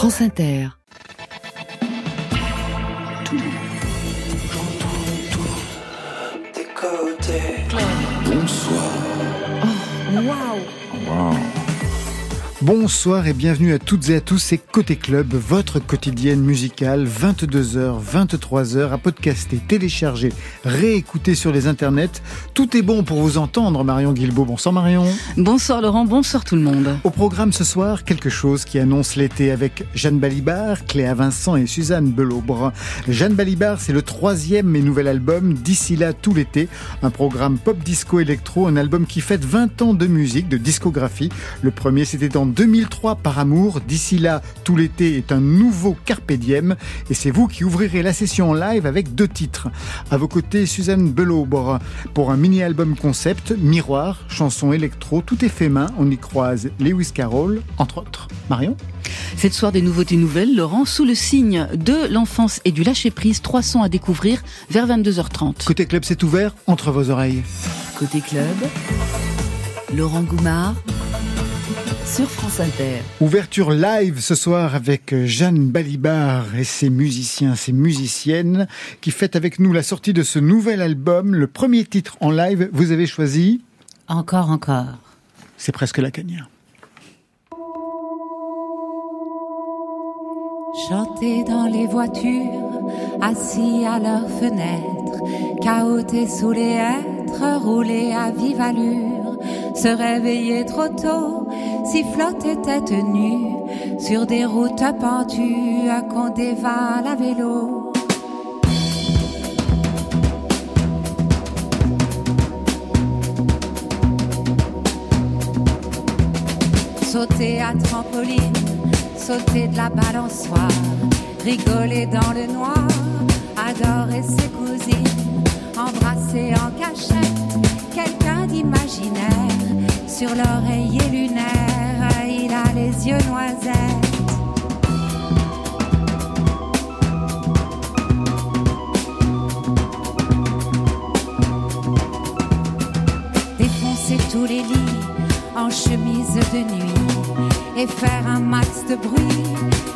France Inter. Bonsoir. Waouh Wow. Bonsoir et bienvenue à toutes et à tous, c'est Côté Club, votre quotidienne musicale, 22h, 23h, à podcaster, télécharger, réécouter sur les internets. Tout est bon pour vous entendre, Marion Guilbault. Bonsoir Marion. Bonsoir Laurent, bonsoir tout le monde. Au programme ce soir, quelque chose qui annonce l'été avec Jeanne Balibar, Cléa Vincent et Suzanne Belaubre. Jeanne Balibar, c'est le troisième et nouvel album, D'ici là tout l'été, un programme pop disco électro, un album qui fête 20 ans de musique, de discographie. Le premier, c'était en 2003 par amour. D'ici là, tout l'été est un nouveau carpe diem et c'est vous qui ouvrirez la session en live avec deux titres. À vos côtés, Suzanne Belaubre pour un mini-album concept, Miroir, chanson électro, tout est fait main. On y croise Lewis Carroll, entre autres. Marion? Cette soir des nouveautés nouvelles, Laurent, sous le signe de l'enfance et du lâcher-prise, trois sons à découvrir vers 22h30. Côté club, c'est ouvert entre vos oreilles. Côté club, Laurent Goumard sur France Inter. Ouverture live ce soir avec Jeanne Balibar et ses musiciens, ses musiciennes qui fêtent avec nous la sortie de ce nouvel album. Le premier titre en live, vous avez choisi? Encore, encore. C'est presque la cagna. Chanter dans les voitures, assis à leurs fenêtres, cahoter sous les hêtres, rouler à vive allure, se réveiller trop tôt, si flotter tête nue, sur des routes pentues qu'on dévale à vélo. Sauter à trampoline, sauter de la balançoire, rigoler dans le noir, adorer ses cousines, embrasser en cachette quelqu'un d'imaginaire, sur l'oreiller lunaire, il a les yeux noisettes. Tous les lits en chemise de nuit et faire un max de bruit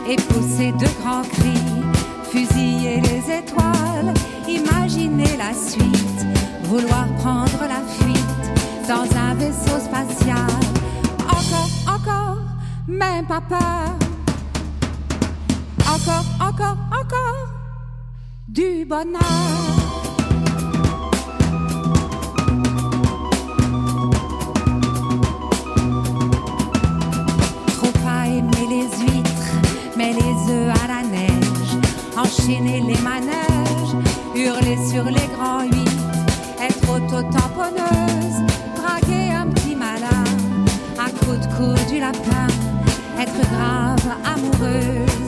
et pousser de grands cris, fusiller les étoiles, imaginer la suite, vouloir prendre la fuite dans un vaisseau spatial. Encore, encore, même pas peur. Encore, encore, encore, du bonheur. À la neige, enchaîner les manèges, hurler sur les grands huit, être auto-tamponneuse, draguer un petit malin, à coup de cou du lapin, être grave amoureuse.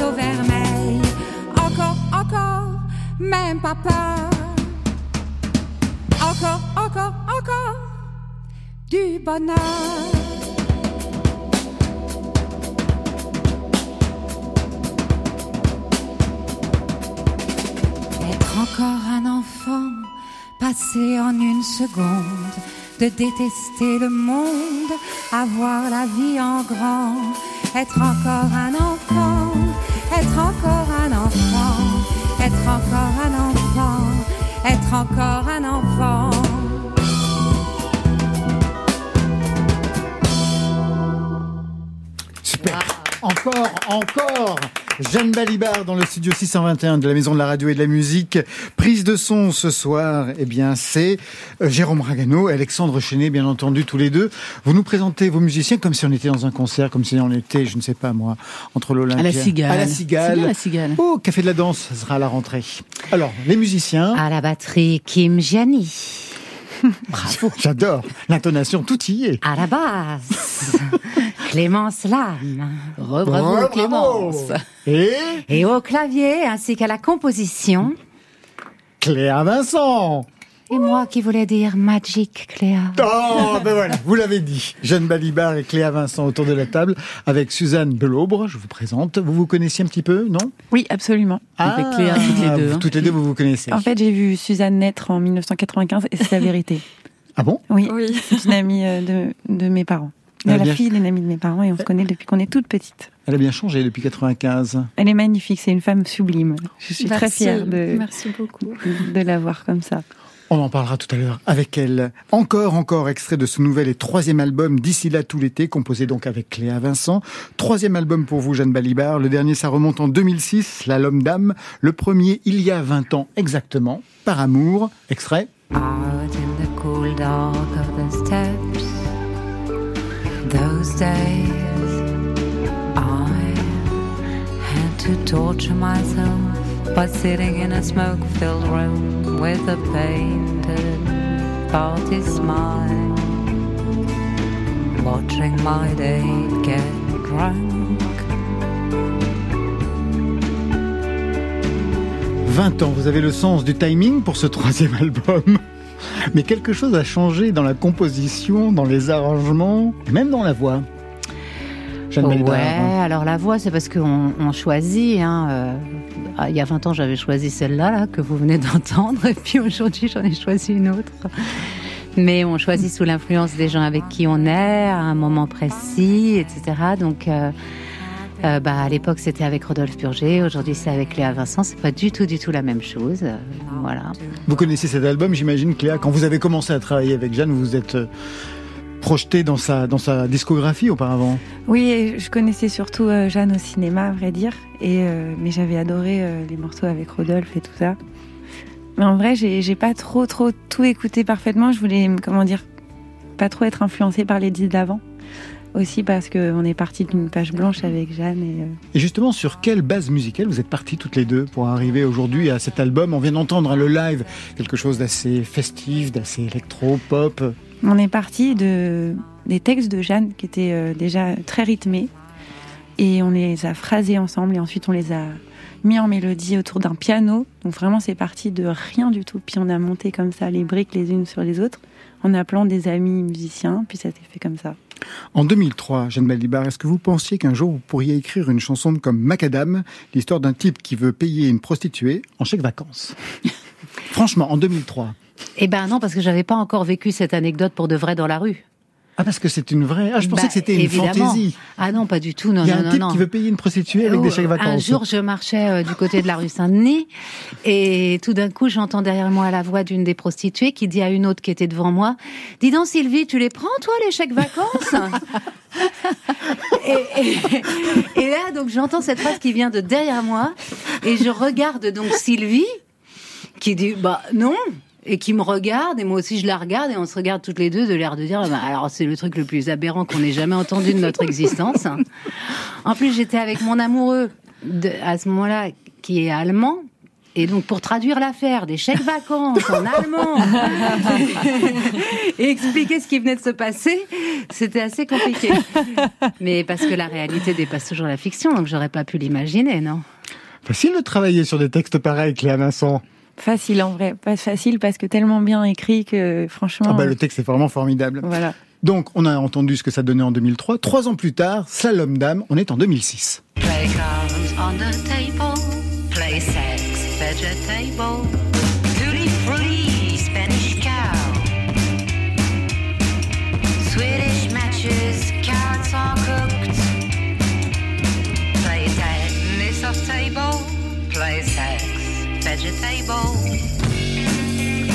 Vaisseau vermeil. Encore, encore, même pas peur. Encore, encore, encore, du bonheur. Être encore un enfant, passer en une seconde, de détester le monde, avoir la vie en grand. Être encore un enfant, être encore un enfant, être encore un enfant, être encore un enfant. Super. Encore, encore Jeanne Balibar dans le studio 621 de la Maison de la Radio et de la Musique. Prise de son ce soir, eh bien, c'est euh, Jérôme Ragano et Alexandre Chenet, bien entendu, tous les deux. Vous nous présentez vos musiciens comme si on était dans un concert, comme si on était, je ne sais pas moi, entre l'Olympia. À la Cigale. À la Cigale. bien, la Cigale. Oh, Café de la Danse, ça sera à la rentrée. Alors, les musiciens. À la batterie, Kim Gianni. Bravo, j'adore. L'intonation, tout y est. À la basse, Clémence Lame. Rebravo Clémence. Et? Et au clavier ainsi qu'à la composition. Cléa Vincent. Et moi qui voulais dire Magic Cléa. Oh, ben voilà, vous l'avez dit. Jeanne Balibar et Cléa Vincent autour de la table avec Suzanne Belaubre, je vous présente. Vous vous connaissiez un petit peu, non? Oui, absolument. Avec Cléa, toutes les deux, vous- hein. Toutes les deux, vous vous connaissez. En fait, j'ai vu Suzanne naître en 1995 et c'est la vérité. Ah bon? Oui, c'est une amie euh, de, de mes parents. Elle a la bien- fille d'une amie de mes parents et on se connaît depuis qu'on est toute petite. Elle a bien changé depuis 95. Elle est magnifique, c'est une femme sublime. Je suis très fière de, Merci beaucoup. de la voir comme ça. On en parlera tout à l'heure avec elle. Encore, encore extrait de ce nouvel et troisième album d'ici là tout l'été, composé donc avec Cléa Vincent. Troisième album pour vous, Jeanne Balibar. Le dernier, ça remonte en 2006, La L'Homme d'âme. Le premier, il y a 20 ans exactement, Par amour. Extrait. Out in the cool dark of the steppes, those days I had to torture myself by sitting in a smoke filled room with a painted party smile, watching my date get drunk. 20 ans, vous avez le sens du timing pour ce troisième album. Mais quelque chose a changé dans la composition, dans les arrangements, même dans la voix. Jeanne Balibar. Ouais, alors la voix, c'est parce qu'on on choisit. Hein, euh, ah, il y a 20 ans, j'avais choisi celle-là, là, que vous venez d'entendre, et puis aujourd'hui, j'en ai choisi une autre. Mais on choisit sous l'influence des gens avec qui on est, à un moment précis, etc. Donc, euh, euh, bah, à l'époque, c'était avec Rodolphe Purger, aujourd'hui, c'est avec Léa Vincent. C'est pas du tout, du tout la même chose. euh, voilà. Vous connaissez cet album, j'imagine, Cléa. Quand vous avez commencé à travailler avec Jeanne, vous vous êtes euh, projeté dans sa, dans sa discographie auparavant. Oui, je connaissais surtout euh, Jeanne au cinéma, à vrai dire. Et, euh, mais j'avais adoré euh, les morceaux avec Rodolphe et tout ça. Mais en vrai, j'ai pas trop, trop tout écouté parfaitement. Je voulais, comment dire, pas trop être influencée par les disques d'avant. Aussi parce qu'on est parti d'une page blanche avec Jeanne. Et, euh, Et justement, sur quelle base musicale vous êtes partis toutes les deux pour arriver aujourd'hui à cet album? On vient d'entendre hein, le live, quelque chose d'assez festif, d'assez électro-pop. On est parti de, des textes de Jeanne qui étaient euh, déjà très rythmés et on les a phrasés ensemble et ensuite on les a mis en mélodie autour d'un piano. Donc vraiment c'est parti de rien du tout. Puis on a monté comme ça les briques les unes sur les autres en appelant des amis musiciens. Puis ça s'est fait comme ça. En 2003, Jeanne Balibar, est-ce que vous pensiez qu'un jour vous pourriez écrire une chanson comme Macadam, l'histoire d'un type qui veut payer une prostituée en chèque vacances? Franchement, en 2003. Eh ben non, parce que j'avais pas encore vécu cette anecdote pour de vrai dans la rue. Ah, parce que c'est une vraie. Ah, je pensais Bah, que c'était une évidemment. fantaisie. Ah non, pas du tout. Non, Il y a non, un non, type non. qui veut payer une prostituée avec des Oh, chèques vacances. Un jour, je marchais euh, du côté de la rue Saint-Denis et tout d'un coup, j'entends derrière moi la voix d'une des prostituées qui dit à une autre qui était devant moi Dis donc, Sylvie, tu les prends, toi, les chèques vacances? Et, et- et là, donc, j'entends cette phrase qui vient de derrière moi et je regarde donc Sylvie qui dit Bah non et qui me regarde et moi aussi je la regarde et on se regarde toutes les deux de l'air de dire Bah, alors c'est le truc le plus aberrant qu'on ait jamais entendu de notre existence. En plus j'étais avec mon amoureux à ce moment-là qui est allemand. Et donc, pour traduire l'affaire des chèques vacances en allemand et expliquer ce qui venait de se passer, c'était assez compliqué. Mais parce que la réalité dépasse toujours la fiction, donc j'aurais pas pu l'imaginer, non? Facile de travailler sur des textes pareils, Cléa Vincent. Facile en vrai, pas facile parce que tellement bien écrit que franchement. Ah bah, le texte est vraiment formidable. Voilà. Donc, on a entendu ce que ça donnait en 2003. Trois ans plus tard, Slalom Dame, on est en 2006. Play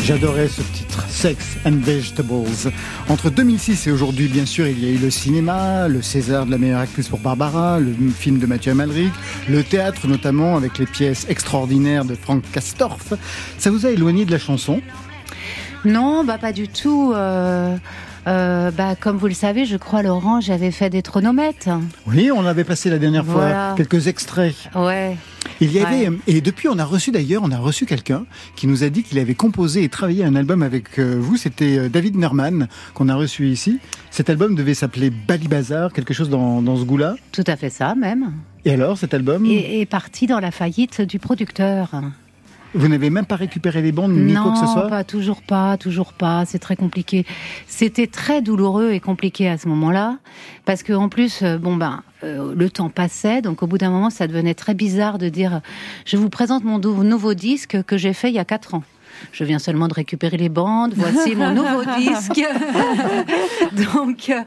J'adorais ce titre, Sex and Vegetables. Entre 2006 et aujourd'hui, bien sûr, il y a eu le cinéma, le César de la meilleure actrice pour Barbara, le film de Mathieu Amalric, le théâtre notamment avec les pièces extraordinaires de Frank Castorf. Ça vous a éloigné de la chanson? Non, bah pas du tout. euh, euh, bah comme vous le savez, je crois Laurent, j'avais fait des tronomètres. Oui, on avait passé la dernière fois Voilà. quelques extraits. Ouais. Il y avait, et depuis on a reçu d'ailleurs, on a reçu quelqu'un qui nous a dit qu'il avait composé et travaillé un album avec euh, vous. C'était euh, David Nerman qu'on a reçu ici. Cet album devait s'appeler Bali Bazar, quelque chose dans, dans ce goût-là. Tout à fait ça, même. Et alors, cet album? Et est parti dans la faillite du producteur. Vous n'avez même pas récupéré les bandes ni non, quoi que ce soit pas, toujours pas, toujours pas. C'est très compliqué. C'était très douloureux et compliqué à ce moment-là, parce que en plus, euh, bon ben, euh, le temps passait, donc au bout d'un moment, ça devenait très bizarre de dire, je vous présente mon nouveau disque que j'ai fait il y a quatre ans. Je viens seulement de récupérer les bandes. Voici mon nouveau disque. Donc, euh,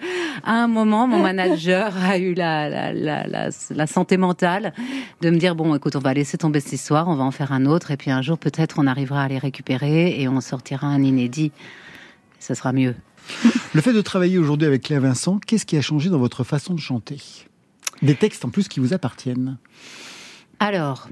à un moment, mon manager a eu la, la, la, la, la santé mentale de me dire bon, écoute, on va laisser tomber cette histoire, on va en faire un autre, et puis un jour peut-être on arrivera à les récupérer et on sortira un inédit. Ce sera mieux. Le fait de travailler aujourd'hui avec Cléa Vincent, qu'est-ce qui a changé dans votre façon de chanter? Des textes en plus qui vous appartiennent? Alors,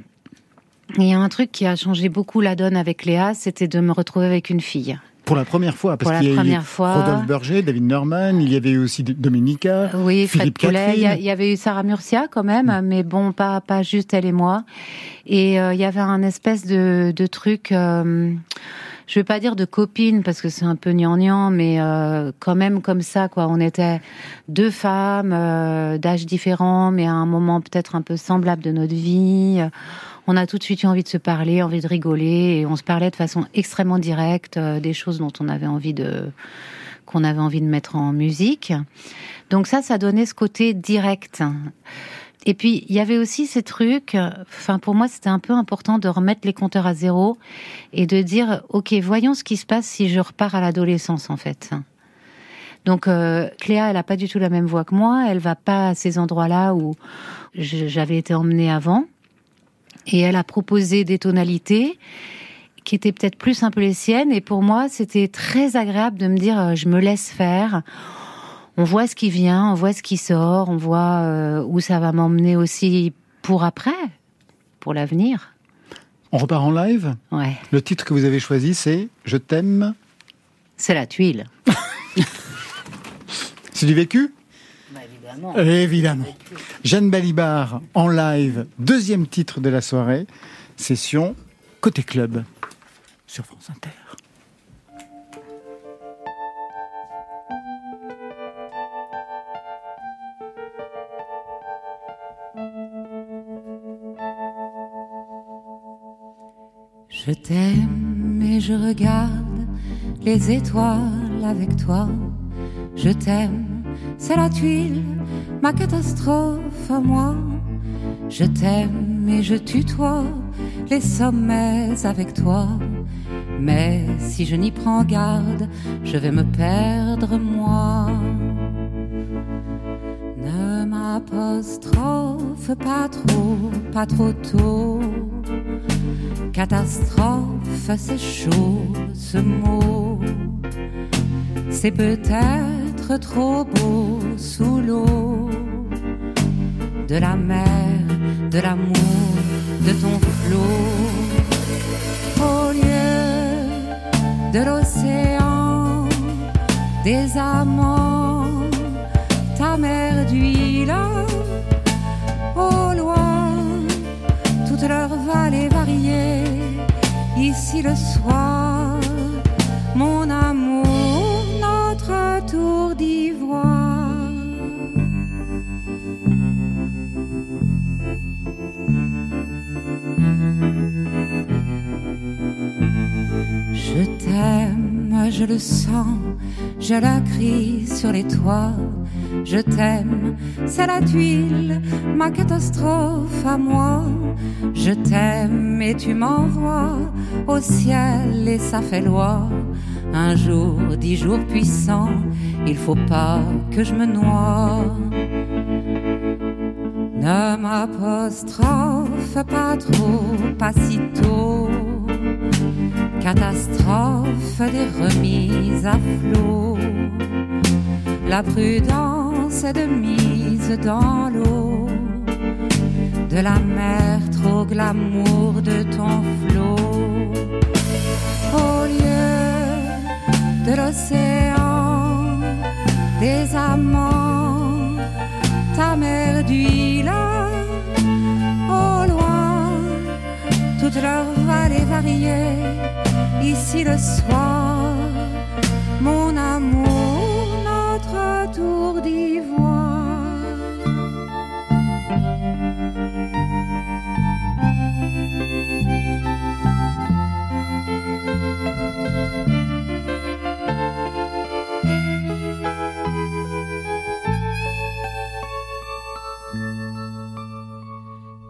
il y a un truc qui a changé beaucoup la donne avec Léa, c'était de me retrouver avec une fille. Pour la première fois, parce Pour la qu'il y a eu première fois. Rodolphe Berger, David Norman, il y avait eu aussi Dominica, Oui, Fred Philippe Poulet. Il y, avait eu Sarah Murcia quand même, mais bon, pas pas juste elle et moi. Et euh, il y avait un espèce de, de truc. euh, je vais pas dire de copine parce que c'est un peu gnangnan, mais euh, quand même comme ça quoi. On était deux femmes euh, d'âge différents, mais à un moment peut-être un peu semblable de notre vie. On a tout de suite eu envie de se parler, envie de rigoler, et on se parlait de façon extrêmement directe euh, des choses dont on avait envie de qu'on avait envie de mettre en musique. Donc ça, ça donnait ce côté direct. Et puis il y avait aussi ces trucs. Enfin, pour moi, c'était un peu important de remettre les compteurs à zéro et de dire, ok, voyons ce qui se passe si je repars à l'adolescence, en fait. Donc euh, Cléa, elle a pas du tout la même voix que moi. Elle va pas à ces endroits-là où j'avais été emmenée avant. Et elle a proposé des tonalités qui étaient peut-être plus un peu les siennes. Et pour moi, c'était très agréable de me dire, euh, je me laisse faire. On voit ce qui vient, on voit ce qui sort, on voit euh, où ça va m'emmener aussi pour après, pour l'avenir. On repart en live? Ouais, Le titre que vous avez choisi, c'est Je t'aime. c'est la tuile. C'est du vécu? Évidemment. Évidemment. Jeanne Balibar en live, deuxième titre de la soirée, session Côté Club sur France Inter. Je t'aime et je regarde les étoiles avec toi. Je t'aime, c'est la tuile, ma catastrophe moi. Je t'aime et je tutoie les sommets avec toi. Mais si je n'y prends garde, je vais me perdre moi. Ne m'apostrophe pas trop, pas trop tôt. Catastrophe, c'est chaud ce mot. C'est peut-être trop beau sous l'eau. De la mer, de l'amour, de ton flot. Au lieu de l'océan, des amants, ta mer d'huile. Au loin, toutes leurs vallées variées. Ici le soir, je le sens, je la crie sur les toits. Je t'aime, c'est la tuile, ma catastrophe à moi. Je t'aime et tu m'envoies au ciel et ça fait loi. Un jour, dix jours puissants, il faut pas que je me noie. Ne m'apostrophe pas trop, pas si tôt. Catastrophe des remises à flot. La prudence est de mise dans l'eau. De la mer trop glamour de ton flot. Au lieu de l'océan, des amants, ta mer d'huile. Au loin, varier ici le soir, mon amour, notre tour d'ivoire.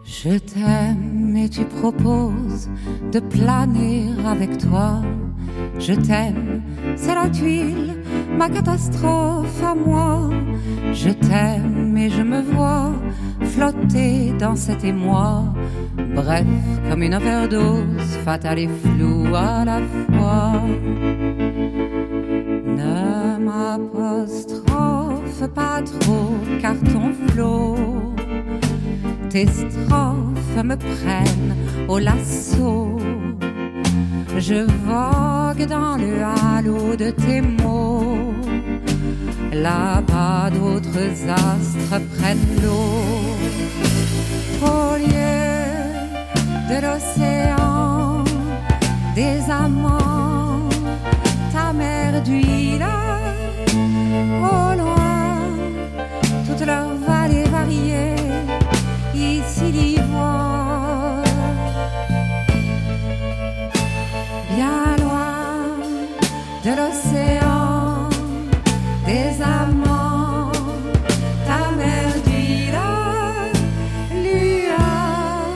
Je t'aime tu proposes de planer avec toi. Je t'aime, c'est la tuile, ma catastrophe à moi. Je t'aime et je me vois flotter dans cet émoi. Bref, comme une overdose, fatale et floue à la fois. Ne m'apostrophe pas trop, car ton flot tes strophes me prennent au lasso. Je vogue dans le halo de tes mots. Là-bas, d'autres astres prennent l'eau. Au lieu de l'océan, des amants, ta mère d'huile. Au loin, toute leur vallée variée ici l'ivoire. Bien loin de l'océan, des amants, ta mère d'huile, lueur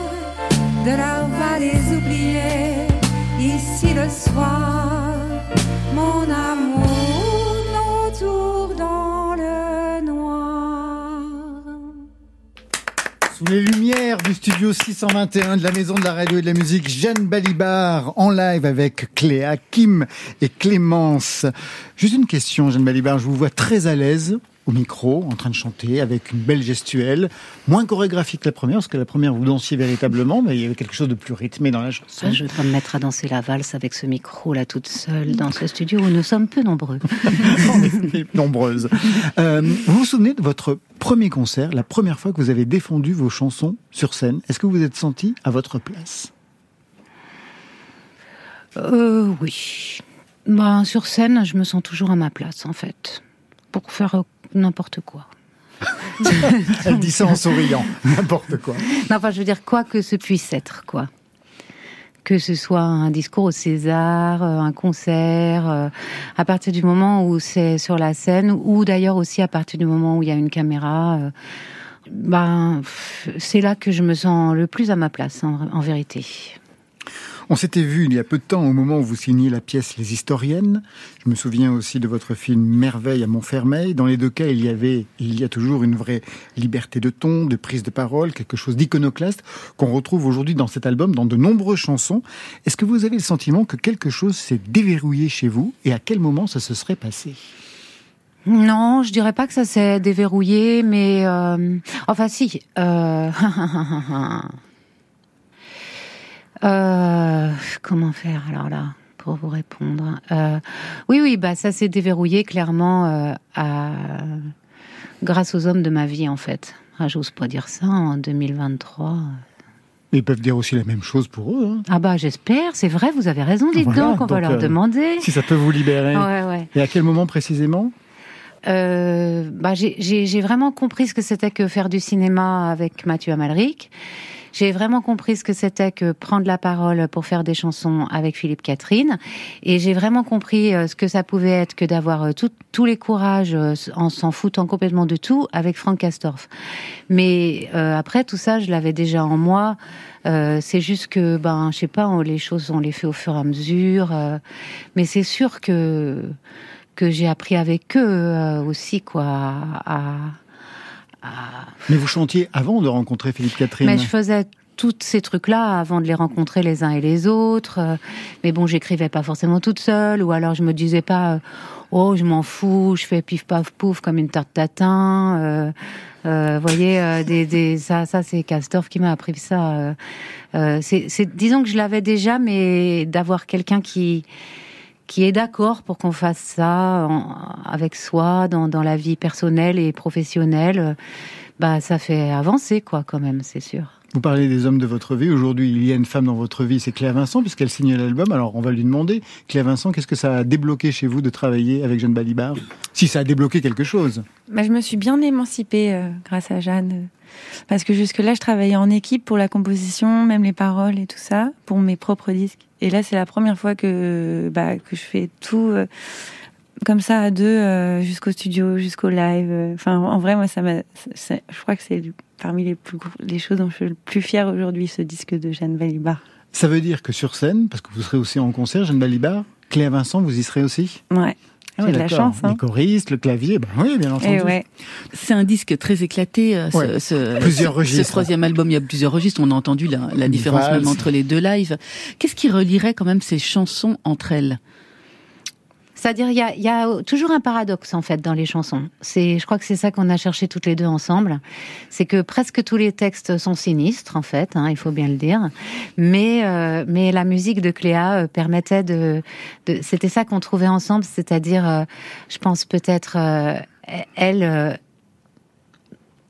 de leurs vallées oubliées, ici le soir, mon amour, Sous les lumières du studio 621 de la Maison de la Radio et de la Musique, Jeanne Balibar en live avec Cléa, Kim et Clémence. Juste une question, Jeanne Balibar, je vous vois très à l'aise au micro, en train de chanter, avec une belle gestuelle, moins chorégraphique que la première, parce que la première vous dansiez véritablement, mais il y avait quelque chose de plus rythmé dans la chanson. Ah, je voudrais me mettre à danser la valse avec ce micro là toute seule dans ce studio où nous sommes peu nombreux. nombreuses. Euh, vous vous souvenez de votre premier concert, la première fois que vous avez défendu vos chansons sur scène? Est-ce que vous vous êtes senti à votre place? Euh, oui. Ben, sur scène, je me sens toujours à ma place, en fait. Pour faire n'importe quoi. Elle dit ça en souriant, n'importe quoi. Non, enfin, je veux dire, quoi que ce puisse être, quoi. Que ce soit un discours au César, euh, un concert, euh, à partir du moment où c'est sur la scène, ou d'ailleurs aussi à partir du moment où il y a une caméra, euh, ben, c'est là que je me sens le plus à ma place, en, en vérité. On s'était vu il y a peu de temps au moment où vous signiez la pièce Les Historiennes. Je me souviens aussi de votre film Merveille à Montfermeil. Dans les deux cas, il y avait, il y a toujours une vraie liberté de ton, de prise de parole, quelque chose d'iconoclaste qu'on retrouve aujourd'hui dans cet album, dans de nombreuses chansons. Est-ce que vous avez le sentiment que quelque chose s'est déverrouillé chez vous et à quel moment ça se serait passé? Non, je dirais pas que ça s'est déverrouillé, mais euh, enfin si. Euh... euh, Comment faire alors là pour vous répondre? Euh, Oui, oui, bah ça s'est déverrouillé clairement euh, à... grâce aux hommes de ma vie en fait. Ah, J'ose pas dire ça en 2023. Ils peuvent dire aussi la même chose pour eux. hein. Ah bah j'espère, c'est vrai, vous avez raison, dites Voilà, donc, on va leur demander. Si ça peut vous libérer. Ouais, ouais. Et à quel moment précisément? Bah, j'ai vraiment compris ce que c'était que faire du cinéma avec Mathieu Amalric. J'ai vraiment compris ce que c'était que prendre la parole pour faire des chansons avec Philippe Catherine. Et j'ai vraiment compris euh, ce que ça pouvait être que d'avoir euh, tous les courages euh, en s'en foutant complètement de tout avec Franck Castorf. Mais euh, après, tout ça, je l'avais déjà en moi. Euh, c'est juste que, ben, je sais pas, les choses, on les fait au fur et à mesure. euh, mais c'est sûr que que j'ai appris avec eux aussi, quoi. À- Mais vous chantiez avant de rencontrer Philippe Catherine. Mais je faisais tous ces trucs-là avant de les rencontrer les uns et les autres. euh, Mais bon, j'écrivais pas forcément toute seule, ou alors je me disais pas, euh, oh, je m'en fous, je fais pif paf pouf comme une tarte tatin. Euh, euh, vous voyez, euh, des, des, ça, ça c'est Castorf qui m'a appris ça. c'est- disons que je l'avais déjà, mais d'avoir quelqu'un qui qui est d'accord pour qu'on fasse ça en- avec soi dans, dans la vie personnelle et professionnelle, euh, bah ça fait avancer quoi quand même, c'est sûr. Vous parlez des hommes de votre vie. Aujourd'hui, il y a une femme dans votre vie, c'est Cléa Vincent, puisqu'elle signe l'album. Alors, on va lui demander, Cléa Vincent, qu'est-ce que ça a débloqué chez vous de travailler avec Jeanne Balibar? Si ça a débloqué quelque chose. Bah, je me suis bien émancipée euh, grâce à Jeanne. Parce que jusque-là, je travaillais en équipe pour la composition, même les paroles et tout ça, pour mes propres disques. Et là, c'est la première fois que, bah, que je fais tout euh, comme ça à deux, euh, jusqu'au studio, jusqu'au live. Enfin, en vrai, moi, ça m'a. Je crois que c'est parmi les, plus, les choses dont je suis le plus fière aujourd'hui, ce disque de Jeanne Balibar. Ça veut dire que sur scène, parce que vous serez aussi en concert, Jeanne Balibar, Cléa Vincent, vous y serez aussi? Ouais. Ah J'ai de la chance. Hein. Les choristes, le clavier, ben oui, bien entendu. Ouais. C'est un disque très éclaté. euh, Ouais. Ce, ce, Plusieurs ce registres. troisième album, il y a plusieurs registres. On a entendu la, la différence valse. même entre les deux lives. Qu'est-ce qui relierait quand même ces chansons entre elles? C'est-à-dire, il y a, toujours un paradoxe en fait dans les chansons. C'est, je crois que c'est ça qu'on a cherché toutes les deux ensemble. C'est que presque tous les textes sont sinistres en fait, hein, il faut bien le dire. Mais euh, mais la musique de Cléa euh, permettait de, c'était ça qu'on trouvait ensemble, c'est-à-dire, euh, je pense peut-être elle.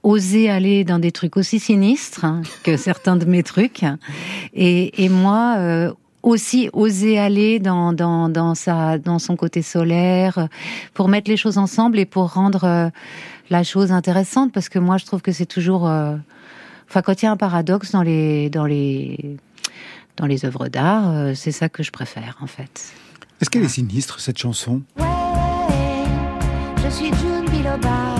oser aller dans des trucs aussi sinistres hein, que certains de mes trucs et, moi aussi oser aller dans, dans, dans, sa, dans son côté solaire, euh, pour mettre les choses ensemble et pour rendre euh, la chose intéressante, parce que moi je trouve que c'est toujours... euh, Enfin, quand il y a un paradoxe dans les, dans les, dans les œuvres d'art, euh, c'est ça que je préfère en fait. Est-ce qu'elle est sinistre, cette chanson? Ouais, je suis June Biloba.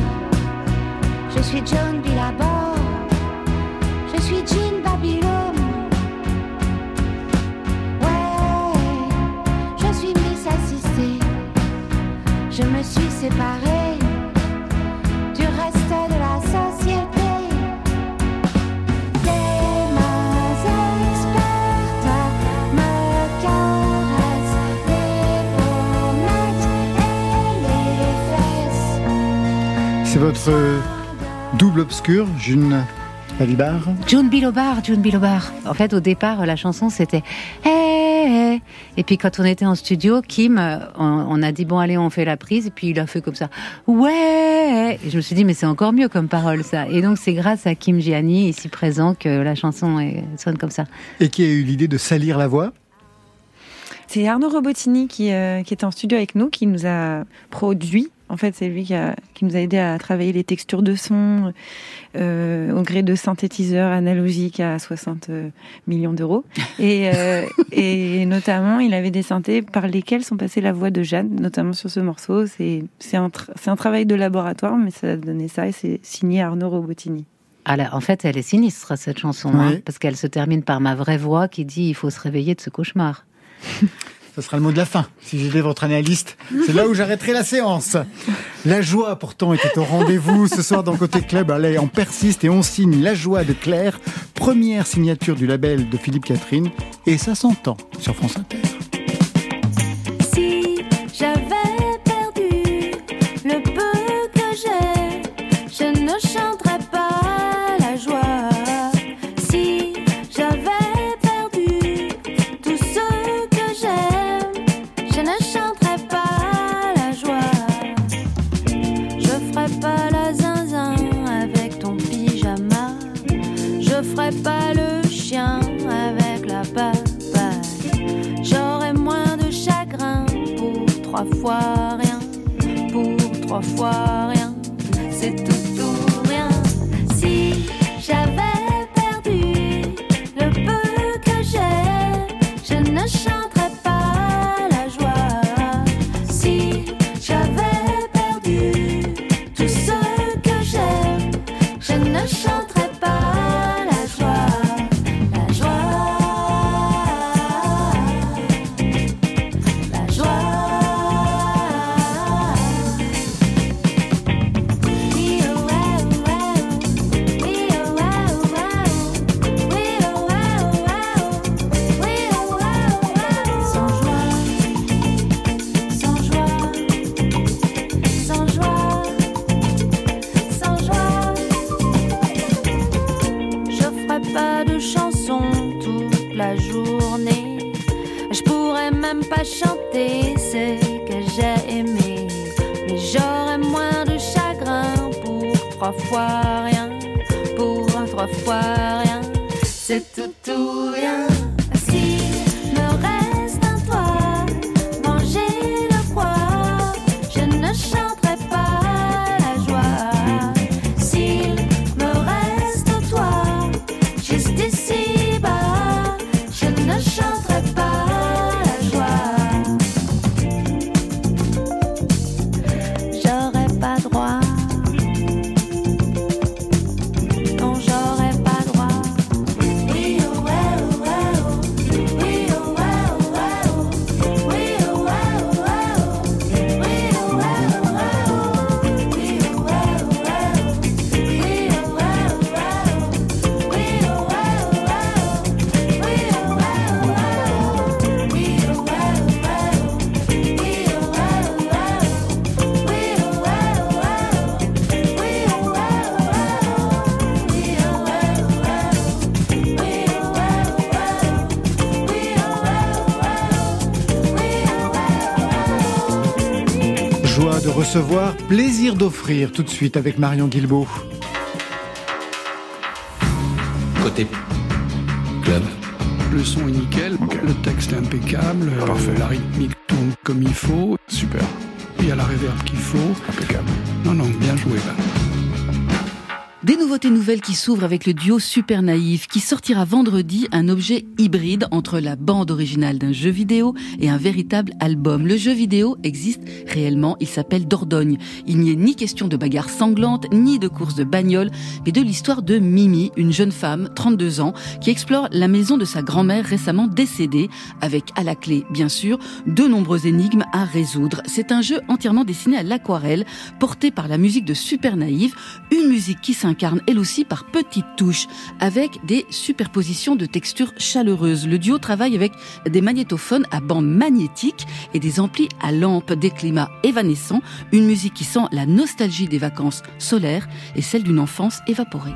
Je suis John Bilabor. Je suis Jean du reste de la société. C'est votre double obscur, June Balibar June Bilobar, June Bilobar. En fait, au départ, la chanson c'était Hey, hey. Et puis quand on était en studio, Kim, euh, on, on a dit bon allez, on fait la prise. Et puis il a fait comme ça, ouais. Et je me suis dit mais c'est encore mieux comme parole ça. Et donc c'est grâce à Kim Gianni ici présent que la chanson est- sonne comme ça. Et qui a eu l'idée de salir la voix? C'est Arnaud Robotini qui, euh, qui était en studio avec nous, qui nous a produit. En fait, c'est lui qui, a- qui nous a aidé à travailler les textures de son euh, au gré de synthétiseurs analogiques à 60 euh, millions d'euros. Et, euh, et notamment, il avait des synthés par lesquels sont passées la voix de Jeanne, notamment sur ce morceau. C'est c'est un, tra- c'est un travail de laboratoire, mais ça a donné ça et c'est signé Arnaud Robotini. Ah là, en fait, elle est sinistre cette chanson, hein, parce qu'elle se termine par ma vraie voix qui dit il faut se réveiller de ce cauchemar. Ce sera le mot de la fin. Si j'étais votre analyste, c'est là où j'arrêterai la séance. La joie, pourtant, était au rendez-vous ce soir dans Côté Club. Allez, on persiste et on signe La joie de Claire, première signature du label de Philippe Catherine, et ça s'entend sur France Inter. Trois fois rien. Pour trois fois plaisir d'offrir tout de suite avec Marion Guilbeault. Côté club. Le son est nickel, le texte est impeccable, euh, la rythmique tourne comme il faut. Super. Il y a la réverb qu'il faut. Impeccable. Non, non, bien joué là. Des nouveautés nouvelles qui s'ouvrent avec le duo Super qui sortira vendredi un objet hybride entre la bande originale d'un jeu vidéo et un véritable album. Le jeu vidéo existe réellement, il s'appelle Dordogne. Il n'y est ni question de bagarre sanglante, ni de course de bagnole, mais de l'histoire de Mimi, une jeune femme, 32 ans, qui explore la maison de sa grand-mère récemment décédée, avec à la clé, bien sûr, de nombreuses énigmes à résoudre. C'est un jeu entièrement dessiné à l'aquarelle, porté par la musique de Super une musique qui s'incarne elle aussi par petites touches, avec des superpositions de textures chaleureuses. Le duo travaille avec des magnétophones à bande magnétique et des amplis à lampe, des climats évanescents, une musique qui sent la nostalgie des vacances solaires et celle d'une enfance évaporée.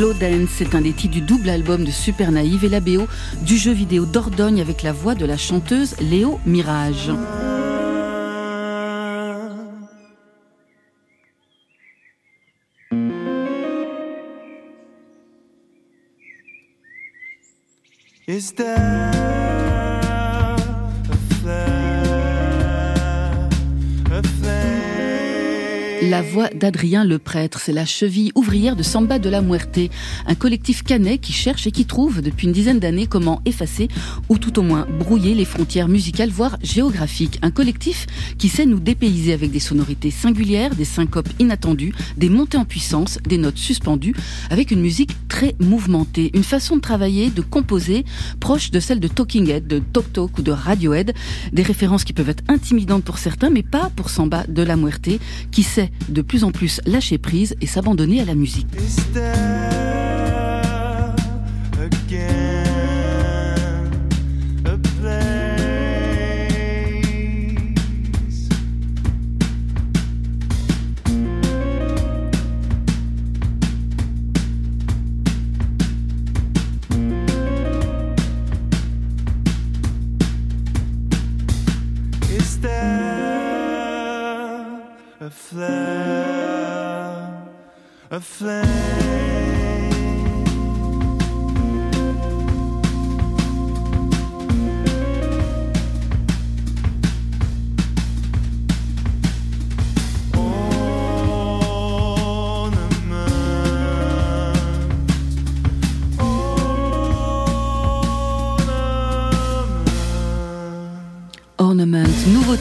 Slow Dance, c'est un des titres du double album de Super Naïve et la BO du jeu vidéo Dordogne avec la voix de la chanteuse Léo Mirage. La voix d'Adrien Le Prêtre, c'est la cheville ouvrière de Samba de la Muerte, un collectif canet qui cherche et qui trouve depuis une dizaine d'années comment effacer ou tout au moins brouiller les frontières musicales, voire géographiques. Un collectif qui sait nous dépayser avec des sonorités singulières, des syncopes inattendues, des montées en puissance, des notes suspendues, avec une musique très mouvementée, une façon de travailler, de composer, proche de celle de Talking Head, de Tok Tok ou de Radiohead, des références qui peuvent être intimidantes pour certains, mais pas pour Samba de la Muerte, qui sait de plus en plus lâcher prise et s'abandonner à la musique.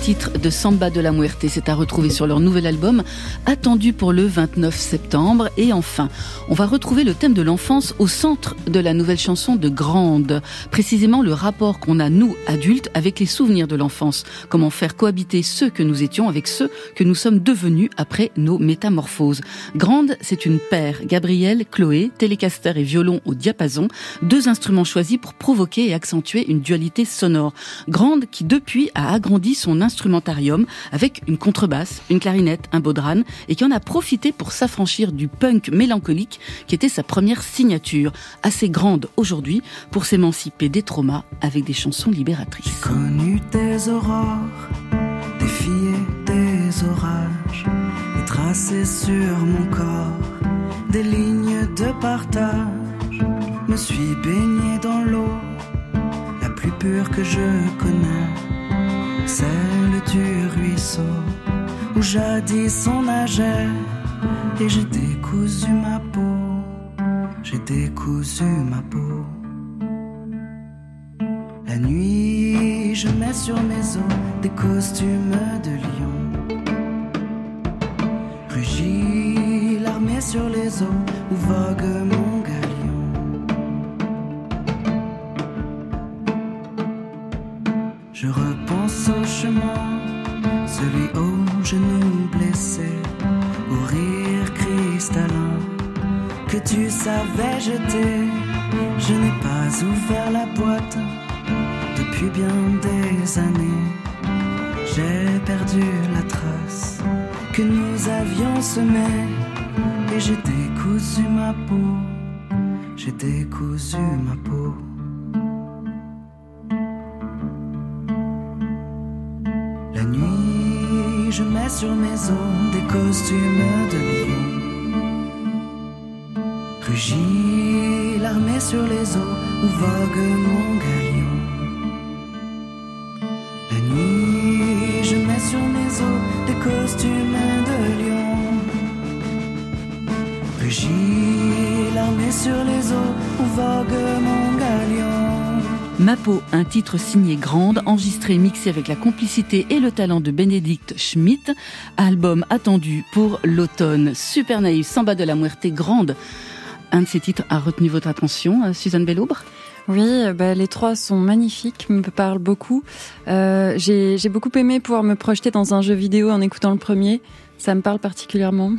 Titre Samba de la Muerte, c'est à retrouver sur leur nouvel album, attendu pour le 29 septembre. Et enfin, on va retrouver le thème de l'enfance au centre de la nouvelle chanson de Grande. Précisément le rapport qu'on a, nous, adultes, avec les souvenirs de l'enfance. Comment faire cohabiter ceux que nous étions avec ceux que nous sommes devenus après nos métamorphoses. Grande, c'est une paire. Gabriel, Chloé, télécaster et violon au diapason. Deux instruments choisis pour provoquer et accentuer une dualité sonore. Grande qui, depuis, a agrandi son instrumentarium avec une contrebasse, une clarinette, un baudran et qui en a profité pour s'affranchir du punk mélancolique qui était sa première signature, assez grande aujourd'hui pour s'émanciper des traumas avec des chansons libératrices. Connu des aurores, défié des orages, et tracé sur mon corps des lignes de partage. Me suis baigné dans l'eau, la plus pure que je connais, celle du ruisseau où jadis on nageait, et j'ai décousu ma peau, j'ai décousu ma peau. La nuit, je mets sur mes os des costumes de lion. Rugit l'armée sur les eaux où vogue mon J'ai décousu ma peau. La nuit, je mets sur mes os des costumes de lion. Rugit l'armée sur les eaux où vogue mon Ma peau, un titre signé Grande, enregistré, mixé avec la complicité et le talent de Bénédicte Schmidt. Album attendu pour l'automne. Super naïf, Samba de la Muerte Grande. Un de ces titres a retenu votre attention, euh, Suzanne Bellobre Oui, euh, bah, les trois sont magnifiques, me parlent beaucoup. Euh, J'ai j'ai beaucoup aimé pouvoir me projeter dans un jeu vidéo en écoutant le premier. Ça me parle particulièrement.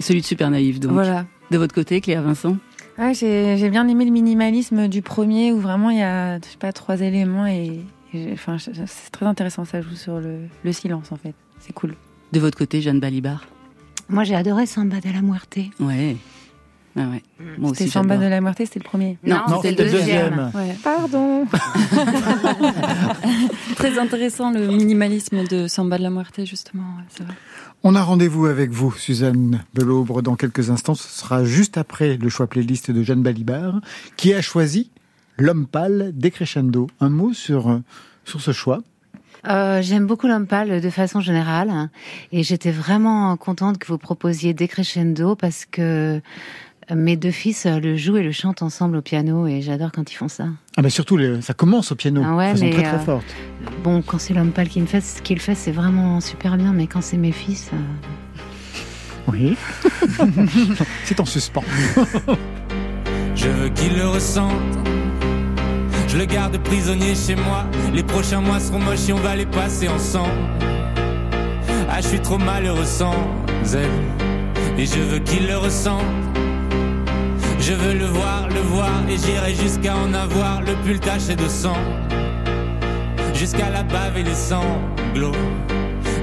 Celui de Super naïf, donc. Voilà. De votre côté, Cléa Vincent? Ouais, j'ai j'ai bien aimé le minimalisme du premier où vraiment il y a, je sais pas, trois éléments et, et j'ai- enfin, c'est très intéressant. Ça joue sur le, le silence en fait. C'est cool. De votre côté, Jeanne Balibar? Moi, j'ai adoré Samba de la Muerte. Ouais. Ah ouais. Moi C'était aussi, Samba j'adore. de la Muerte, c'était le premier. Non, Non, c'était le deuxième. Ouais, pardon. Très intéressant le minimalisme de Samba de la Muerte justement. ouais, c'est vrai. On a rendez-vous avec vous, Suzanne Belaubre, dans quelques instants. Ce sera juste après le choix playlist de Jeanne Balibar, qui a choisi L'homme pâle décrescendo. Un mot sur, euh, sur ce choix Euh, J'aime beaucoup l'homme pâle de façon générale hein, et j'étais vraiment contente que vous proposiez Decrescendo parce que mes deux fils euh, le jouent et le chantent ensemble au piano et j'adore quand ils font ça. Ah ben surtout, le- ça commence au piano, Ah ouais, de façon mais, très très euh, forte. Bon, quand c'est l'homme pâle qui, me fait, ce qu'il fait, c'est vraiment super bien, mais quand c'est mes fils, euh, Oui. C'est en suspens. Je veux qu'il le ressente. Je le garde prisonnier chez moi. Les prochains mois seront moches et on va les passer ensemble. Ah, je suis trop malheureux sans elle. Et je veux qu'il le ressente. Je veux le voir, le voir. Et j'irai jusqu'à en avoir le pull taché de sang. Jusqu'à la bave et les sanglots.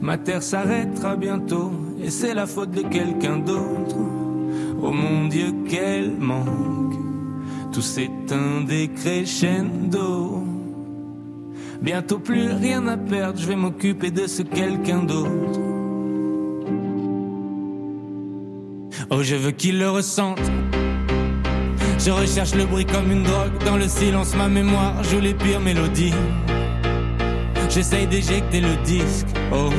Ma terre s'arrêtera bientôt et c'est la faute de quelqu'un d'autre. Oh mon Dieu, quel manque, tout s'éteint des crescendo. Bientôt plus rien à perdre, je vais m'occuper de ce quelqu'un d'autre. Oh, je veux qu'il le ressente. Je recherche le bruit comme une drogue. Dans le silence, ma mémoire joue les pires mélodies. J'essaye d'éjecter le disque, oh.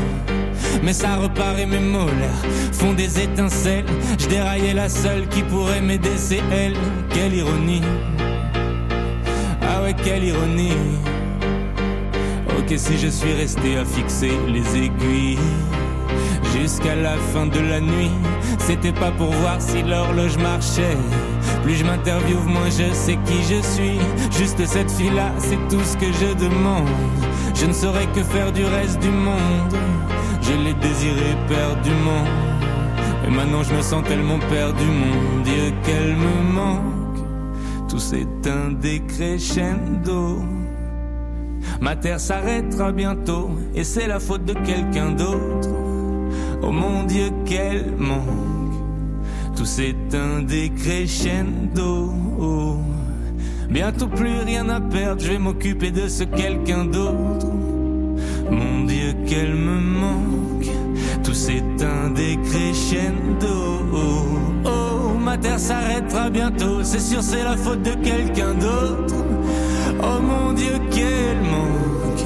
Mais ça repart et mes molaires font des étincelles. Je déraillais la seule qui pourrait m'aider, c'est elle. Quelle ironie. Ah ouais, quelle ironie. Ok, si je suis resté à fixer les aiguilles jusqu'à la fin de la nuit, c'était pas pour voir si l'horloge marchait. Plus je m'interviewe, moins je sais qui je suis. Juste cette fille-là, c'est tout ce que je demande. Je ne saurais que faire du reste du monde. Je l'ai désiré perdument. Et maintenant je me sens tellement perdu, mon Dieu, qu'elle me manque. Tout s'éteint décrescendo. Ma terre s'arrêtera bientôt, et c'est la faute de quelqu'un d'autre. Oh mon Dieu, quel manque. Tout s'éteint décrescendo. Bientôt plus rien à perdre, je vais m'occuper de ce quelqu'un d'autre. Mon Dieu, qu'elle me manque. Tout s'éteint décrescendo. Oh, oh, ma terre s'arrêtera bientôt, c'est sûr, c'est la faute de quelqu'un d'autre. Oh mon Dieu, quel manque.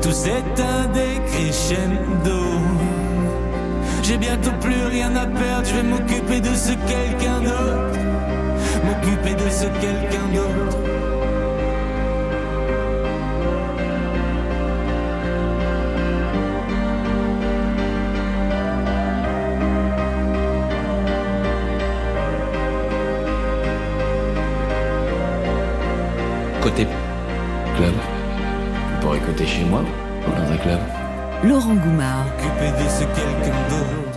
Tout s'éteint décrescendo. J'ai bientôt plus rien à perdre, je vais m'occuper de ce quelqu'un d'autre. M'occuper de ce quelqu'un d'autre. Côté club. On pourrait côté chez moi, dans un club. Laurent Goumard. M'occuper de ce quelqu'un d'autre.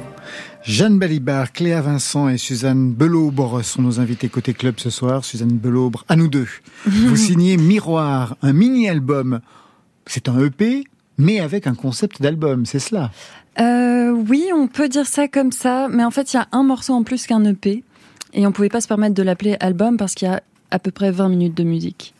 Jeanne Balibar, Cléa Vincent et Suzanne Belaubre sont nos invités côté club ce soir. Suzanne Belaubre, à nous deux. Vous signez Miroir, un mini-album. C'est un EP, mais avec un concept d'album, c'est cela Euh, oui, on peut dire ça comme ça, mais en fait, il y a un morceau en plus qu'un EP. Et on pouvait pas se permettre de l'appeler album parce qu'il y a à peu près 20 minutes de musique.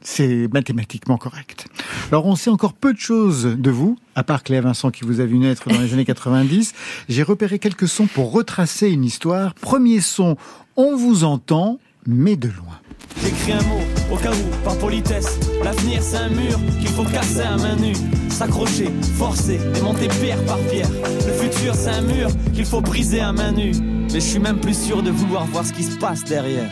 C'est mathématiquement correct. Alors, on sait encore peu de choses de vous, à part Cléa Vincent qui vous a vu naître dans les années 90. J'ai repéré quelques sons pour retracer une histoire. Premier son, on vous entend, mais de loin. J'écris un mot, au cas où, par politesse. L'avenir, c'est un mur qu'il faut casser à main nue. S'accrocher, forcer, démonter pierre par pierre. Le futur, c'est un mur qu'il faut briser à main nue. Mais je suis même plus sûr de vouloir voir ce qui se passe derrière.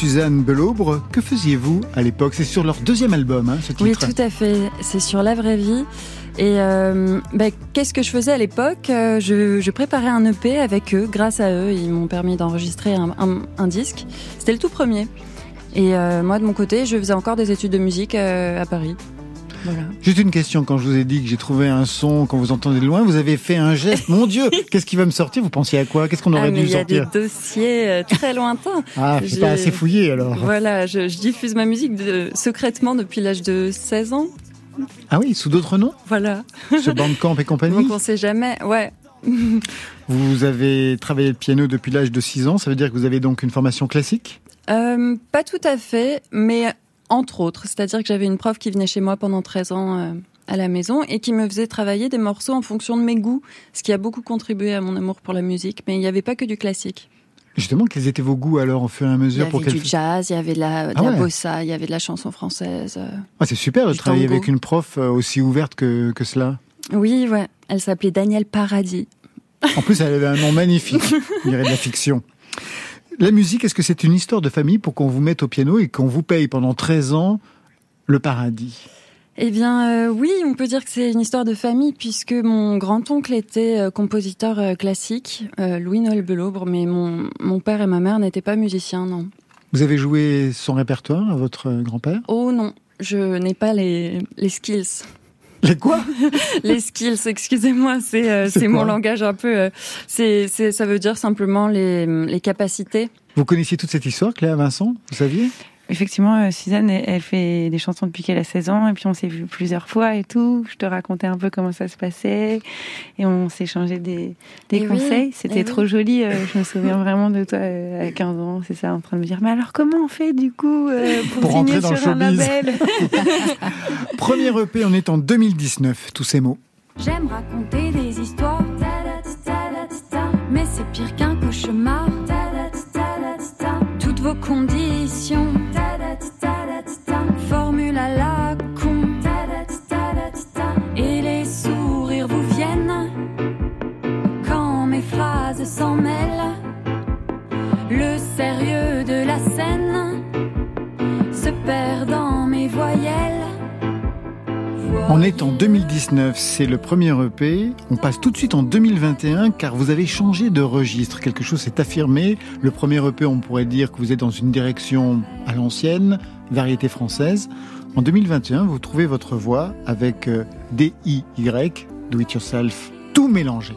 Suzanne Belaubre, que faisiez-vous à l'époque? C'est sur leur deuxième album, hein, ce titre. Oui, tout à fait. C'est sur la vraie vie. Et euh, bah, qu'est-ce que je faisais à l'époque? Euh, je, je préparais un EP avec eux. Grâce à eux, ils m'ont permis d'enregistrer un, un- un disque. C'était le tout premier. Et euh, moi, de mon côté, je faisais encore des études de musique euh, à Paris. Voilà. Juste une question, quand je vous ai dit que j'ai trouvé un son, quand vous entendez de loin, vous avez fait un geste. Mon Dieu, qu'est-ce qui va me sortir? Vous pensiez à quoi? Qu'est-ce qu'on aurait Ah, dû il y a des sortir dossiers euh, très lointains. Ah, je pas assez fouillé alors. Voilà, je, je diffuse ma musique de- secrètement depuis l'âge de 16 ans. Ah oui, sous d'autres noms? Voilà. Ce Bandcamp et compagnie? Donc on sait jamais. Ouais. Vous avez travaillé le piano depuis l'âge de 6 ans, ça veut dire que vous avez donc une formation classique? Euh, pas tout à fait, mais entre autres. C'est-à-dire que j'avais une prof qui venait chez moi pendant 13 ans euh, à la maison et qui me faisait travailler des morceaux en fonction de mes goûts, ce qui a beaucoup contribué à mon amour pour la musique. Mais il n'y avait pas que du classique. Justement, quels étaient vos goûts alors au fur et à Il y mesure pour avait du jazz, il y avait de la, de Ah la bossa, il y avait de la chanson française. euh. Ah, C'est super de travailler tango. avec une prof euh, aussi ouverte que, que cela. Oui, ouais. Elle s'appelait Danielle Paradis. En plus, elle avait un nom magnifique, on dirait de la fiction. La musique, est-ce que c'est une histoire de famille pour qu'on vous mette au piano et qu'on vous paye pendant 13 ans le paradis? Eh bien, euh, oui, on peut dire que c'est une histoire de famille puisque mon grand-oncle était euh, compositeur euh, classique, Louis-Noël Belaubre, mais mon, mon père et ma mère n'étaient pas musiciens, non. Vous avez joué son répertoire à votre grand-père? Oh non, je n'ai pas les, les skills. Les quoi Les skills, excusez-moi, c'est euh, C'est mon langage un peu. euh, c'est c'est ça veut dire simplement les les capacités. Vous connaissiez toute cette histoire, Cléa Vincent Vous saviez? Effectivement, euh, Suzanne, elle, fait des chansons depuis qu'elle a 16 ans, et puis on s'est vu plusieurs fois et tout. Je te racontais un peu comment ça se passait, et on s'échangeait des, des oui, conseils. C'était oui. trop joli. euh, je me souviens vraiment de toi euh, à 15 ans, c'est ça, en train de me dire, mais alors comment on fait du coup pour, Pour signer dans le sur un showbiz. label? Premier EP, on est en 2019, tous ces mots. J'aime raconter des histoires, mais c'est pire qu'un cauchemar. Toutes vos conditions, s'en mêlent. Le sérieux de la scène se perd dans mes voyelles. On est en 2019, c'est le premier EP. On passe tout de suite en 2021 car vous avez changé de registre. Quelque chose s'est affirmé. Le premier EP, on pourrait dire que vous êtes dans une direction à l'ancienne, variété française. En 2021, vous trouvez votre voix avec euh, DIY, Do It Yourself, tout mélangé.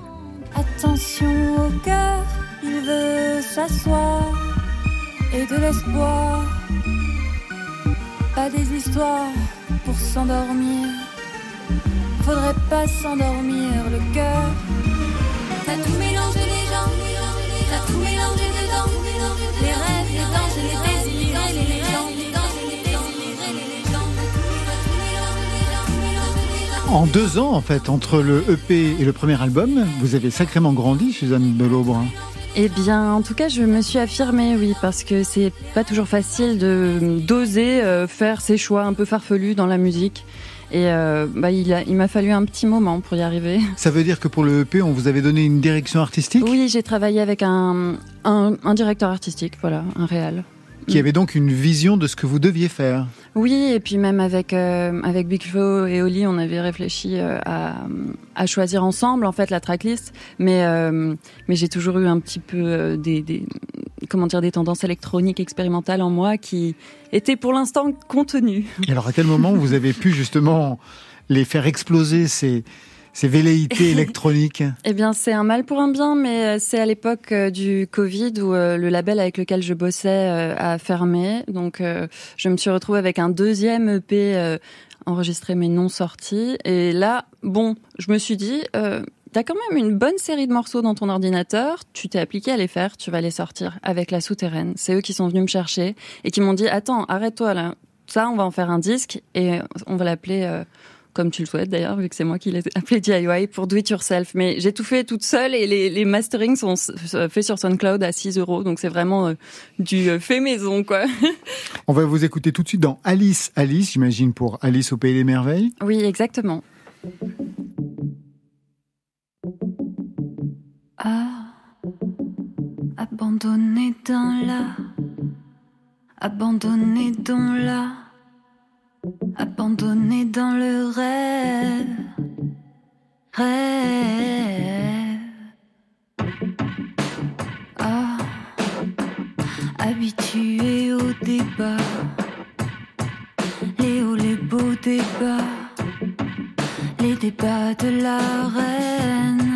Attention au cœur, il veut s'asseoir et de l'espoir. Pas des histoires pour s'endormir. Faudrait pas s'endormir le cœur. T'as tout mélangé les gens, t'as tout mélangé dedans. Les rêves, les danses, les les En deux ans, en fait, entre le EP et le premier album, vous avez sacrément grandi, Suzanne Belaubre. Eh bien, en tout cas, je me suis affirmée, oui, parce que c'est pas toujours facile de d'oser euh, faire ses choix un peu farfelus dans la musique. Et euh, bah, il a- il m'a fallu un petit moment pour y arriver. Ça veut dire que pour le EP, on vous avait donné une direction artistique? Oui, j'ai travaillé avec un, un, un directeur artistique, voilà, un réal. Qui avait donc une vision de ce que vous deviez faire. Oui, et puis même avec euh, avec Big Flo et Oli, on avait réfléchi euh, à, à choisir ensemble en fait la tracklist, mais euh, mais j'ai toujours eu un petit peu euh, des, des comment dire des tendances électroniques expérimentales en moi qui étaient pour l'instant contenues. Et alors, à quel moment vous avez pu justement les faire exploser ces, ces velléités électroniques Eh bien, c'est un mal pour un bien, mais euh, c'est à l'époque euh, du Covid où euh, le label avec lequel je bossais a fermé. Donc, je me suis retrouvée avec un deuxième EP enregistré mais non sorti. Et là, bon, je me suis dit, euh, t'as quand même une bonne série de morceaux dans ton ordinateur. Tu t'es appliqué à les faire, tu vas les sortir avec la souterraine. C'est eux qui sont venus me chercher et qui m'ont dit, attends, arrête-toi là. Ça, on va en faire un disque et on va l'appeler. euh, comme tu le souhaites d'ailleurs, vu que c'est moi qui l'ai appelé DIY pour Do It Yourself. Mais j'ai tout fait toute seule et les, les masterings sont faits sur SoundCloud à 6 euros. Donc c'est vraiment euh, du euh, fait maison, quoi. On va vous écouter tout de suite dans Alice, Alice, j'imagine pour Alice au Pays des Merveilles. oui, exactement. Ah, abandonné dans la, abandonné dans la, abandonné dans le rêve, rêve. Ah, habitué au débat, les hauts, les beaux débats, les débats de la reine.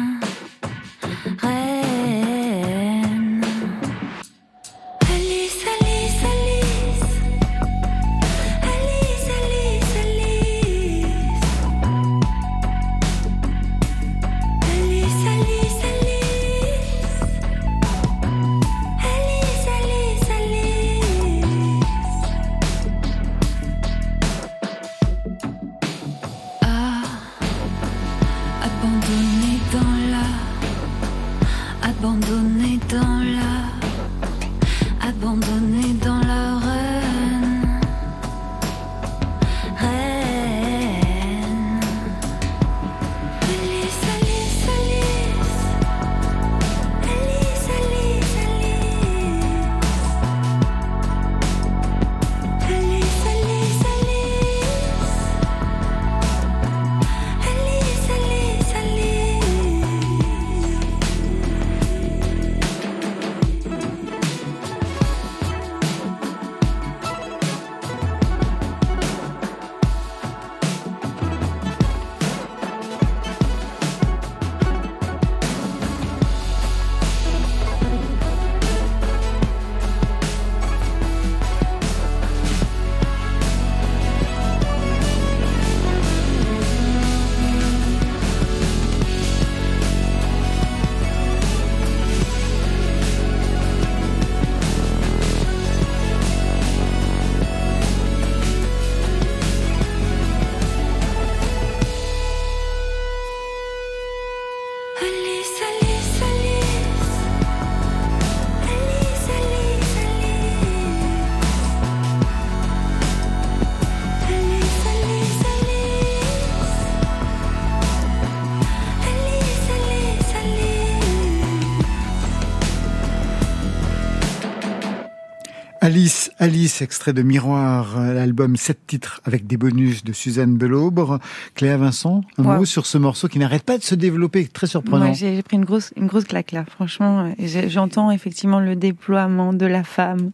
Alice, extrait de Miroir, euh, l'album 7 titres avec des bonus de Suzanne Belaubre. Cléa Vincent, un Wow. mot sur ce morceau qui n'arrête pas de se développer, très surprenant. Ouais, j'ai pris une grosse, une grosse claque là, franchement. euh, J'entends effectivement le déploiement de la femme.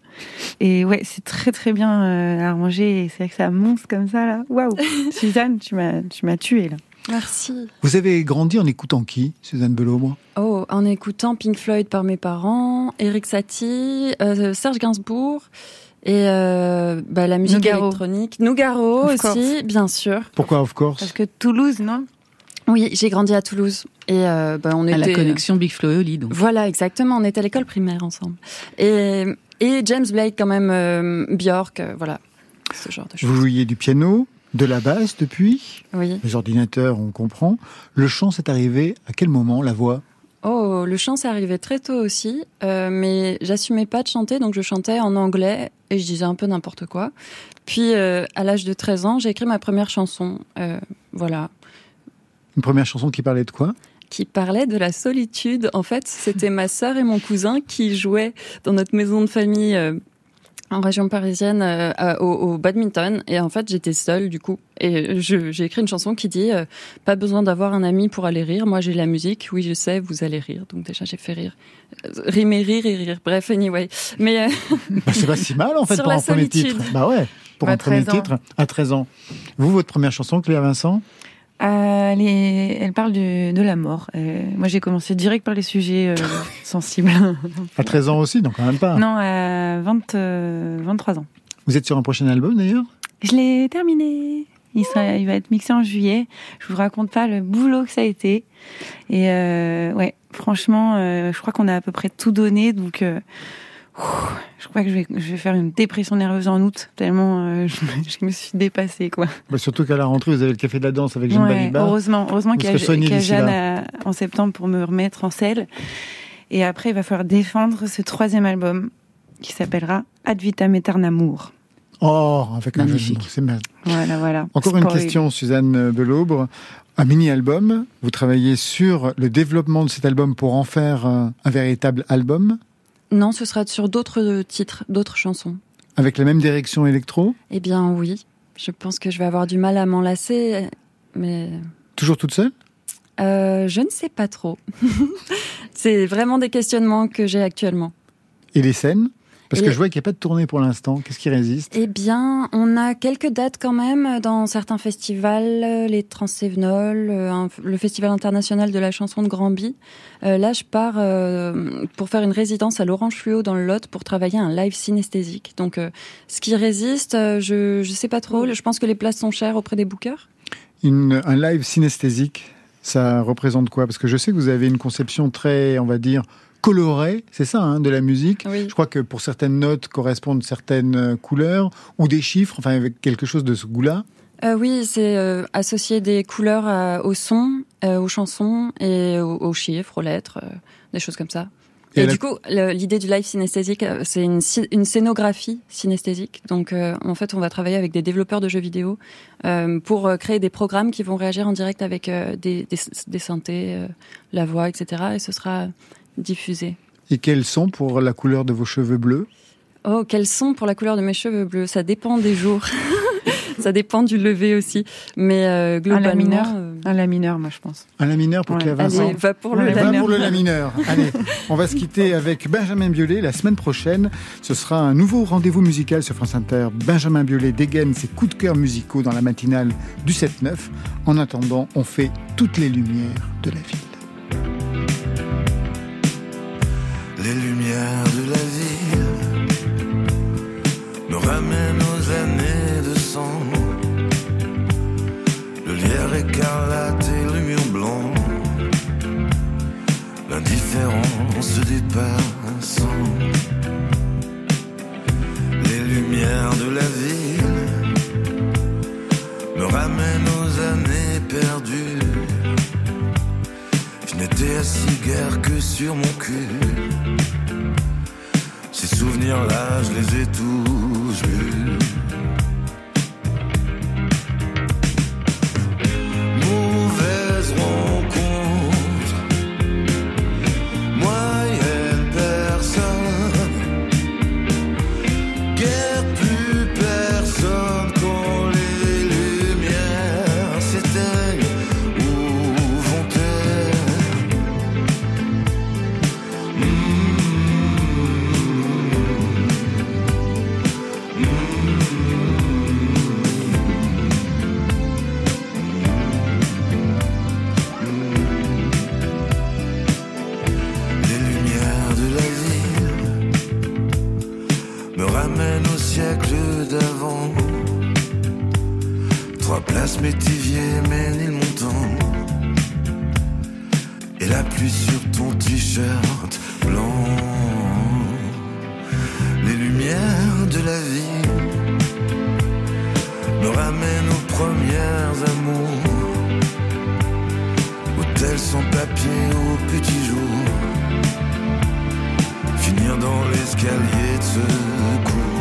Et ouais, c'est très très bien euh, arrangé. C'est vrai que ça monte comme ça là. Waouh Suzanne, tu m'as tu m'as tué là. Merci. Vous avez grandi en écoutant qui, Suzanne Belaubre Oh, en écoutant Pink Floyd par mes parents, Eric Satie, euh, Serge Gainsbourg et euh, bah, la musique Nougaro. électronique. Nougaro Of aussi, course. bien sûr. Pourquoi, of course? Parce que Toulouse, non? Oui, j'ai grandi à Toulouse et euh, bah, on À était la connexion Big Flo et Oli, donc. Voilà, exactement. On était à l'école primaire ensemble. Et, et James Blake quand même, euh, Björk, euh, voilà, ce genre de choses. Vous jouiez du piano, de la basse depuis, Oui. les ordinateurs, on comprend. Le chant, c'est arrivé à quel moment, la voix? Oh, le chant, c'est arrivé très tôt aussi, euh, mais j'assumais pas de chanter, donc je chantais en anglais et je disais un peu n'importe quoi. Puis, euh, à l'âge de 13 ans, j'ai écrit ma première chanson, euh, voilà, Une première chanson qui parlait de quoi? Qui parlait de la solitude. En fait, c'était ma sœur et mon cousin qui jouaient dans notre maison de famille en région parisienne euh, au, au badminton. Et en fait, j'étais seule du coup. Et j'ai écrit une chanson qui dit euh, Pas besoin d'avoir un ami pour aller rire. Moi, j'ai la musique. Oui, je sais, vous allez rire. Donc déjà, j'ai fait rire. Euh, Rimer, rire et rire. Bref, anyway. Mais euh, Bah, C'est pas si mal, en fait, Sur pour un premier titre. Bah ouais, pour Bah, un premier 13 ans. titre, à 13 ans. Vous, votre première chanson, Cléa Vincent? Euh, elle, est- elle parle de, de la mort. Euh, moi, j'ai commencé direct par les sujets euh, sensibles. À 13 ans aussi, donc quand même pas. non, à 20, euh, 23 ans. Vous êtes sur un prochain album, d'ailleurs? Je l'ai terminé. Il, sera, il va être mixé en juillet. Je vous raconte pas le boulot que ça a été. Et euh, ouais, franchement, euh, je crois qu'on a à peu près tout donné. Donc, euh, je crois que je vais, je vais faire une dépression nerveuse en août, tellement euh, je, me, je me suis dépassée. Quoi. Bah, Surtout qu'à la rentrée, vous avez le Café de la Danse avec Jeanne Ouais, Balibar. heureusement, heureusement qu'il y a, y a Jeanne à- en septembre pour me remettre en selle. Et après, il va falloir défendre ce troisième album qui s'appellera Ad vitam aeternamur. Oh, avec un jeu Magnifique. c'est mal. Voilà, voilà. Encore une question, Suzanne Belaubre. Un mini-album, vous travaillez sur le développement de cet album pour en faire un, un véritable album, non, ce sera sur d'autres titres, d'autres chansons. avec la même direction électro, Eh bien, oui. Je pense que je vais avoir du mal à m'en lasser, mais toujours toute seule? Euh, je ne sais pas trop. C'est vraiment des questionnements que j'ai actuellement. Et les scènes? Parce Et que je vois qu'il n'y a pas de tournée pour l'instant. Qu'est-ce qui résiste? Eh bien, on a quelques dates quand même dans certains festivals, euh, les Transsévenols, euh, le Festival international de la chanson de Granby. Euh, là, je pars euh, pour faire une résidence à l'Orange Fluo dans le Lot pour travailler un live synesthésique. Donc, euh, ce qui résiste, je je sais pas trop. Je pense que les places sont chères auprès des bookers. Une- Un live synesthésique, ça représente quoi? Parce que je sais que vous avez une conception très, on va dire, colorée, c'est ça, hein, de la musique. Oui. Je crois que pour certaines notes correspondent certaines euh, couleurs ou des chiffres, enfin avec quelque chose de ce goût-là. Euh, oui, c'est euh, associer des couleurs à- au son, euh, aux chansons et aux, aux chiffres, aux lettres, des choses comme ça. Et Et, la- du coup, l'idée du live synesthésique, c'est une, scénographie synesthésique. Donc, euh, en fait, on va travailler avec des développeurs de jeux vidéo euh, pour créer des programmes qui vont réagir en direct avec euh, des, des, des synthés, la voix, etc. Et ce sera Et quels sont pour la couleur de vos cheveux bleus? Oh, quels sont pour la couleur de mes cheveux bleus? Ça dépend des jours. Ça dépend du lever aussi. Mais euh, Un globalement... la mineur, euh, un la mineur, moi je pense. Un lamineur pour Ouais. Cléa Vincent? Allez, va pour le Va lamineur. pour le lamineur. Allez, on va se quitter avec Benjamin Biolay la semaine prochaine. Ce sera un nouveau rendez-vous musical sur France Inter. Benjamin Biolay dégaine ses coups de cœur musicaux dans la matinale du 7-9. En attendant, on fait toutes les lumières de la ville. Les lumières de la ville me ramènent aux années de sang. Le lierre écarlate et le mur blanc. L'indifférence des passants. Les lumières de la ville me ramènent aux années perdues. Je n'étais assis guère que sur mon cul. Ces souvenirs-là, je les ai tous vus. D'avant. Trois places Métivier, Ménilmontant. Et la pluie sur ton t-shirt blanc. Les lumières de la vie me ramènent aux premières amours. Hôtel sans papier au petit jour. Finir dans l'escalier de secours.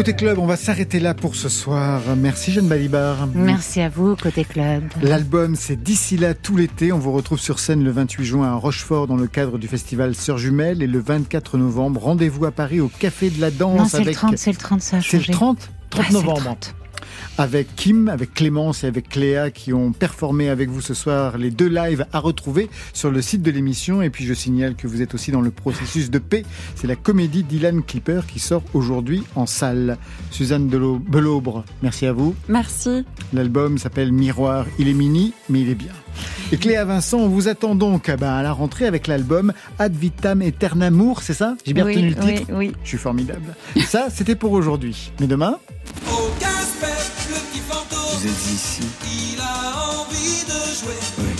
Côté club, on va s'arrêter là pour ce soir. Merci Jeanne Balibar. Merci à vous, côté club. L'album, c'est d'ici là tout l'été. On vous retrouve sur scène le 28 juin à Rochefort dans le cadre du festival Sœurs Jumelles et le 24 novembre. Rendez-vous à Paris au Café de la Danse Non, c'est le avec. 30, c'est le 30, ça a C'est le changé. 30 30 Ouais, c'est le novembre. 30. Avec Kim, avec Clémence et avec Cléa qui ont performé avec vous ce soir les deux lives à retrouver sur le site de l'émission. Et puis je signale que vous êtes aussi dans le processus de paix. C'est la comédie Dylan Clipper qui sort aujourd'hui en salle. Suzanne Belaubre, merci à vous. Merci. L'album s'appelle Miroir. Il est mini, mais il est bien. Et Cléa Vincent, on vous attend donc eh ben, à la rentrée avec l'album Ad Vitam Aeternamour, c'est ça? J'ai bien Oui, retenu le oui, titre oui. Je suis formidable. Ça, c'était pour aujourd'hui. Mais demain? Vous êtes ici. il a envie de jouer.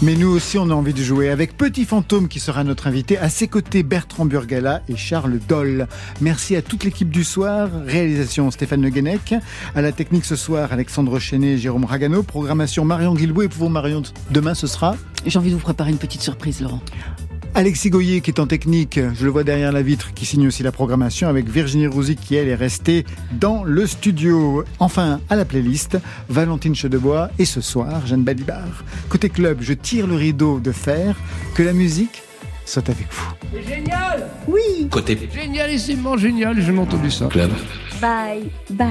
Mais nous aussi, on a envie de jouer avec Petit Fantôme qui sera notre invité. À ses côtés, Bertrand Burgala et Charles Doll. Merci à toute l'équipe du soir. Réalisation Stéphane Le Guenec. À la technique ce soir, Alexandre Chenet et Jérôme Ragano. Programmation Marion Guilbault. Et pour vous, Marion, demain, ce sera J'ai envie de vous préparer une petite surprise, Laurent. Alexis Goyer qui est en technique, je le vois derrière la vitre, qui signe aussi la programmation avec Virginie Rouzy qui elle est restée dans le studio. Enfin, à la playlist, Valentine Chedebois et ce soir, Jeanne Balibar. Côté club, je tire le rideau de fer, que la musique soit avec vous. C'est génial Côté Génialissimement génial, j'ai entendu ça. club. Bye, bye.